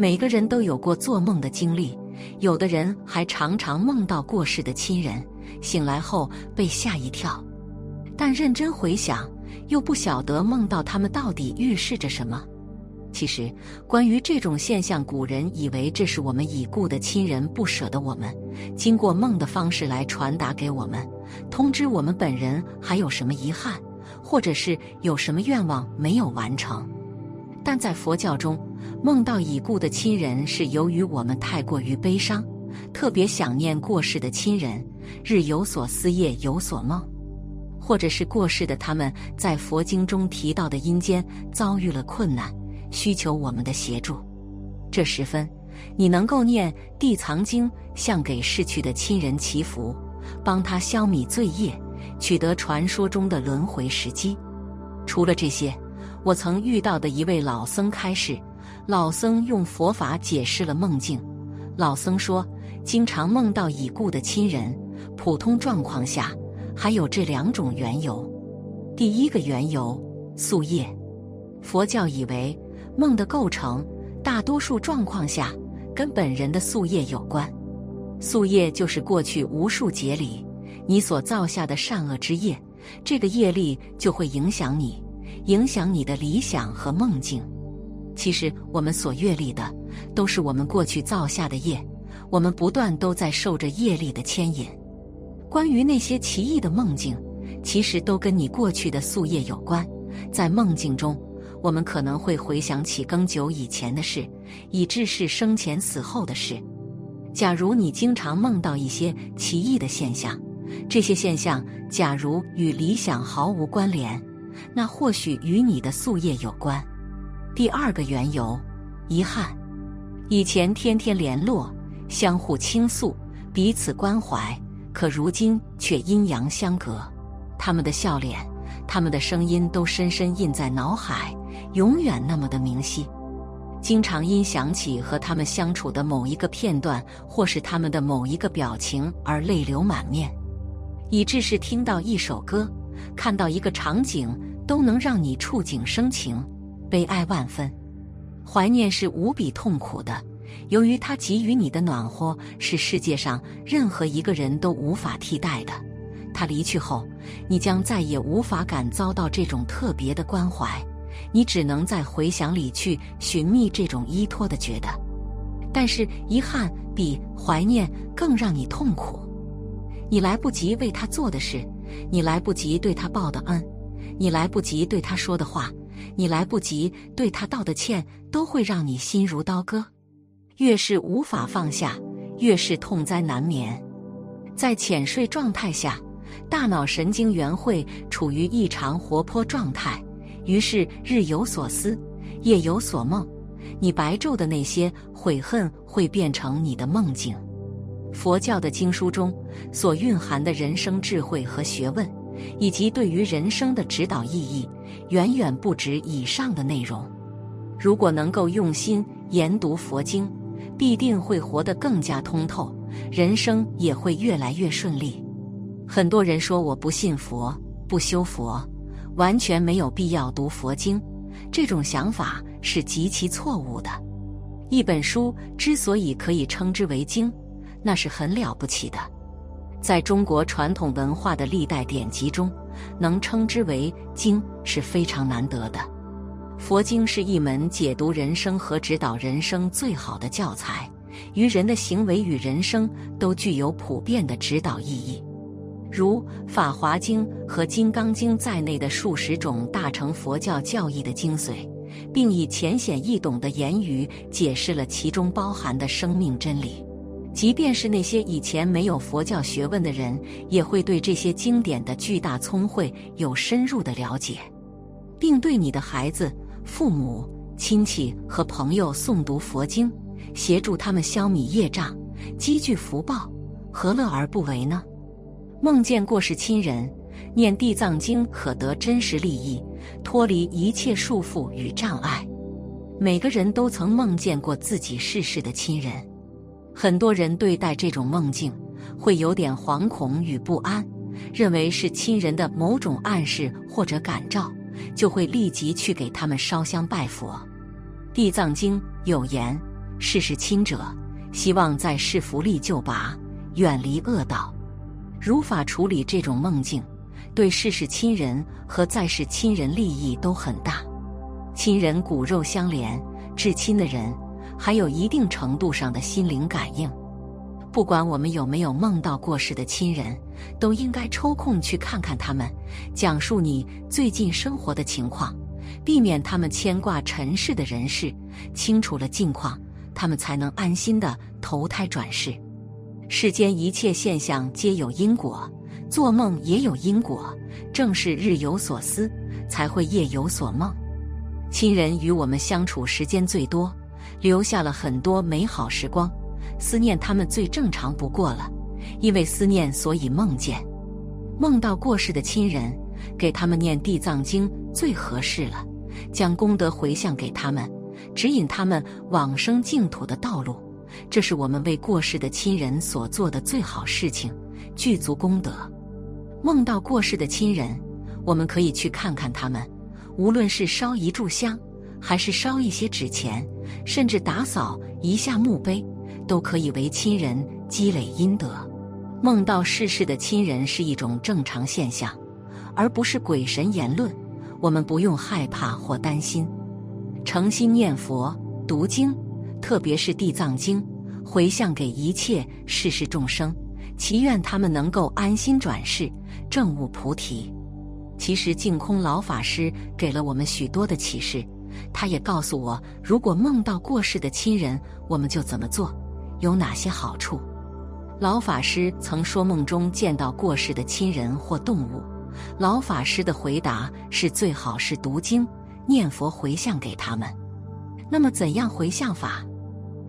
每个人都有过做梦的经历，有的人还常常梦到过世的亲人，醒来后被吓一跳。但认真回想，又不晓得梦到他们到底预示着什么。其实，关于这种现象，古人以为这是我们已故的亲人不舍得我们，经过梦的方式来传达给我们，通知我们本人还有什么遗憾，或者是有什么愿望没有完成。但在佛教中，梦到已故的亲人是由于我们太过于悲伤，特别想念过世的亲人，日有所思，夜有所梦，或者是过世的他们在佛经中提到的阴间遭遇了困难。需求我们的协助，这时分，你能够念《地藏经》，向给逝去的亲人祈福，帮他消弭罪业，取得传说中的轮回时机。除了这些，我曾遇到的一位老僧开示，老僧用佛法解释了梦境。老僧说，经常梦到已故的亲人，普通状况下还有这两种缘由。第一个缘由，宿业。佛教以为。梦的构成，大多数状况下跟本人的宿业有关。宿业就是过去无数劫里你所造下的善恶之业，这个业力就会影响你，影响你的理想和梦境。其实我们所阅历的，都是我们过去造下的业，我们不断都在受着业力的牵引。关于那些奇异的梦境，其实都跟你过去的宿业有关。在梦境中。我们可能会回想起更久以前的事，以致是生前死后的事。假如你经常梦到一些奇异的现象，这些现象假如与理想毫无关联，那或许与你的宿业有关。第二个缘由，遗憾。以前天天联络，相互倾诉，彼此关怀，可如今却阴阳相隔。他们的笑脸，他们的声音，都深深印在脑海。永远那么的明晰，经常因想起和他们相处的某一个片段，或是他们的某一个表情而泪流满面，以致是听到一首歌，看到一个场景，都能让你触景生情，悲哀万分。怀念是无比痛苦的，由于它给予你的暖和是世界上任何一个人都无法替代的。他离去后，你将再也无法感遭到这种特别的关怀。你只能在回想里去寻觅这种依托的觉得，但是遗憾比怀念更让你痛苦。你来不及为他做的事，你来不及对他报的恩，你来不及对他说的话，你来不及对他道的歉，都会让你心如刀割。越是无法放下，越是痛灾难眠。在浅睡状态下，大脑神经元会处于异常活泼状态。于是日有所思，夜有所梦。你白昼的那些悔恨会变成你的梦境。佛教的经书中所蕴含的人生智慧和学问，以及对于人生的指导意义，远远不止以上的内容。如果能够用心研读佛经，必定会活得更加通透，人生也会越来越顺利。很多人说我不信佛，不修佛。完全没有必要读佛经，这种想法是极其错误的。一本书之所以可以称之为经，那是很了不起的。在中国传统文化的历代典籍中，能称之为经是非常难得的。佛经是一门解读人生和指导人生最好的教材，于人的行为与人生都具有普遍的指导意义。如《法华经》和《金刚经》在内的数十种大乘佛教教义的精髓，并以浅显易懂的言语解释了其中包含的生命真理。即便是那些以前没有佛教学问的人，也会对这些经典的巨大聪慧有深入的了解，并对你的孩子、父母、亲戚和朋友诵读佛经，协助他们消弭业障，积聚福报，何乐而不为呢？梦见过世亲人，念地藏经可得真实利益，脱离一切束缚与障碍。每个人都曾梦见过自己逝世的亲人。很多人对待这种梦境会有点惶恐与不安，认为是亲人的某种暗示或者感召，就会立即去给他们烧香拜佛。地藏经有言：“世事亲者，希望在世福利救拔，远离恶道。”如法处理这种梦境，对世事亲人和在世亲人利益都很大。亲人骨肉相连，至亲的人。还有一定程度上的心灵感应，不管我们有没有梦到过世的亲人，都应该抽空去看看他们，讲述你最近生活的情况，避免他们牵挂尘世的人事。清楚了近况，他们才能安心的投胎转世。世间一切现象皆有因果，做梦也有因果，正是日有所思，才会夜有所梦。亲人与我们相处时间最多。留下了很多美好时光，思念他们最正常不过了。因为思念，所以梦见，梦到过世的亲人，给他们念地藏经最合适了，将功德回向给他们，指引他们往生净土的道路。这是我们为过世的亲人所做的最好事情，具足功德。梦到过世的亲人，我们可以去看看他们，无论是烧一炷香。还是烧一些纸钱，甚至打扫一下墓碑，都可以为亲人积累阴德。梦到逝世的亲人是一种正常现象，而不是鬼神言论。我们不用害怕或担心，诚心念佛、读经，特别是地藏经，回向给一切世世众生，祈愿他们能够安心转世，证悟菩提。其实净空老法师给了我们许多的启示。他也告诉我，如果梦到过世的亲人，我们就怎么做，有哪些好处。老法师曾说，梦中见到过世的亲人或动物，老法师的回答是最好是读经、念佛回向给他们。那么，怎样回向法？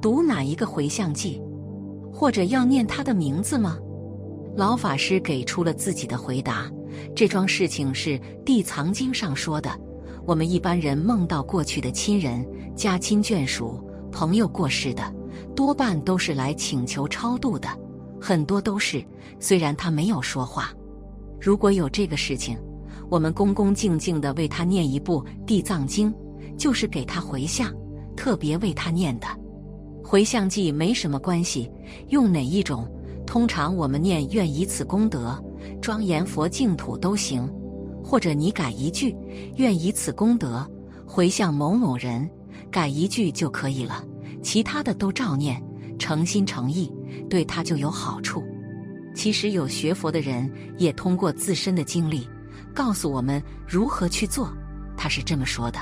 读哪一个回向记？或者要念他的名字吗？老法师给出了自己的回答。这桩事情是《地藏经》上说的。我们一般人梦到过去的亲人、家亲眷属、朋友过世的，多半都是来请求超度的，很多都是。虽然他没有说话，如果有这个事情，我们恭恭敬敬的为他念一部《地藏经》，就是给他回向，特别为他念的。回向记没什么关系，用哪一种？通常我们念“愿以此功德庄严佛净土”都行。或者你改一句，愿以此功德回向某某人，改一句就可以了。其他的都照念，诚心诚意，对他就有好处。其实有学佛的人也通过自身的经历，告诉我们如何去做。他是这么说的：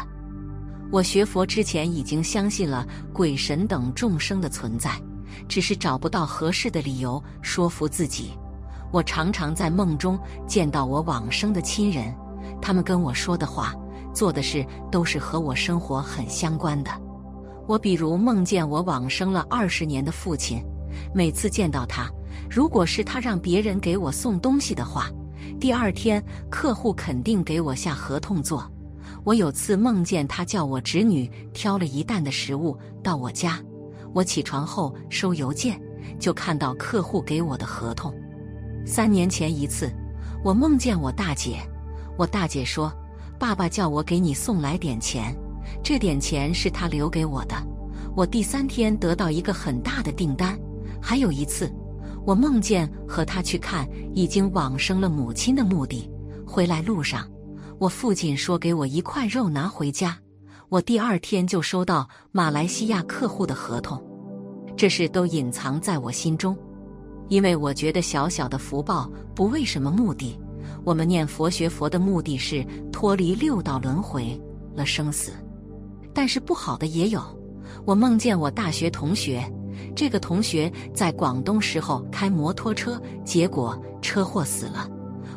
我学佛之前已经相信了鬼神等众生的存在，只是找不到合适的理由说服自己。我常常在梦中见到我往生的亲人，他们跟我说的话、做的事都是和我生活很相关的。我比如梦见我往生了二十年的父亲，每次见到他，如果是他让别人给我送东西的话，第二天客户肯定给我下合同做。我有次梦见他叫我侄女挑了一担的食物到我家，我起床后收邮件，就看到客户给我的合同。三年前一次，我梦见我大姐。我大姐说：“爸爸叫我给你送来点钱，这点钱是他留给我的。”我第三天得到一个很大的订单。还有一次，我梦见和他去看已经往生了母亲的墓地。回来路上，我父亲说给我一块肉拿回家。我第二天就收到马来西亚客户的合同。这事都隐藏在我心中。因为我觉得小小的福报不为什么目的，我们念佛学佛的目的是脱离六道轮回了生死。但是不好的也有，我梦见我大学同学，这个同学在广东时候开摩托车，结果车祸死了。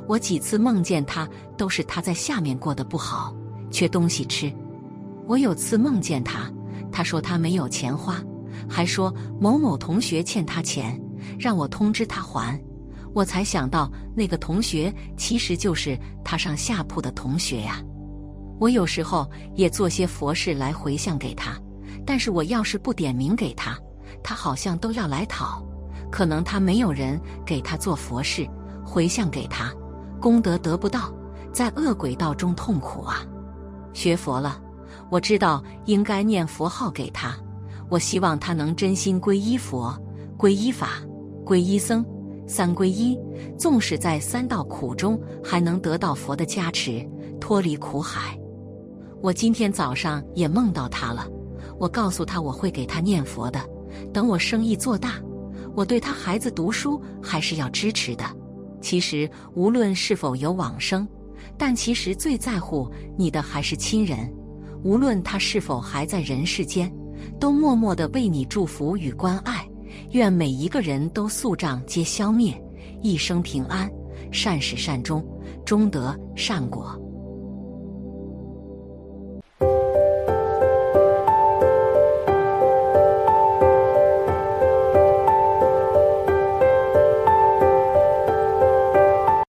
我几次梦见他，都是他在下面过得不好，缺东西吃。我有次梦见他，他说他没有钱花，还说某某同学欠他钱，让我通知他还。我才想到那个同学其实就是他上下铺的同学呀。我有时候也做些佛事来回向给他，但是我要是不点名给他，他好像都要来讨。可能他没有人给他做佛事回向给他，功德得不到，在恶鬼道中痛苦啊。学佛了。我知道应该念佛号给他，我希望他能真心皈依佛、皈依法、皈依僧，三皈依。纵使在三道苦中，还能得到佛的加持，脱离苦海。我今天早上也梦到他了，我告诉他我会给他念佛的。等我生意做大，我对他孩子读书还是要支持的。其实无论是否有往生，但其实最在乎你的还是亲人。无论他是否还在人世间，都默默的为你祝福与关爱。愿每一个人都宿障皆消灭，一生平安，善始善终，终得善果。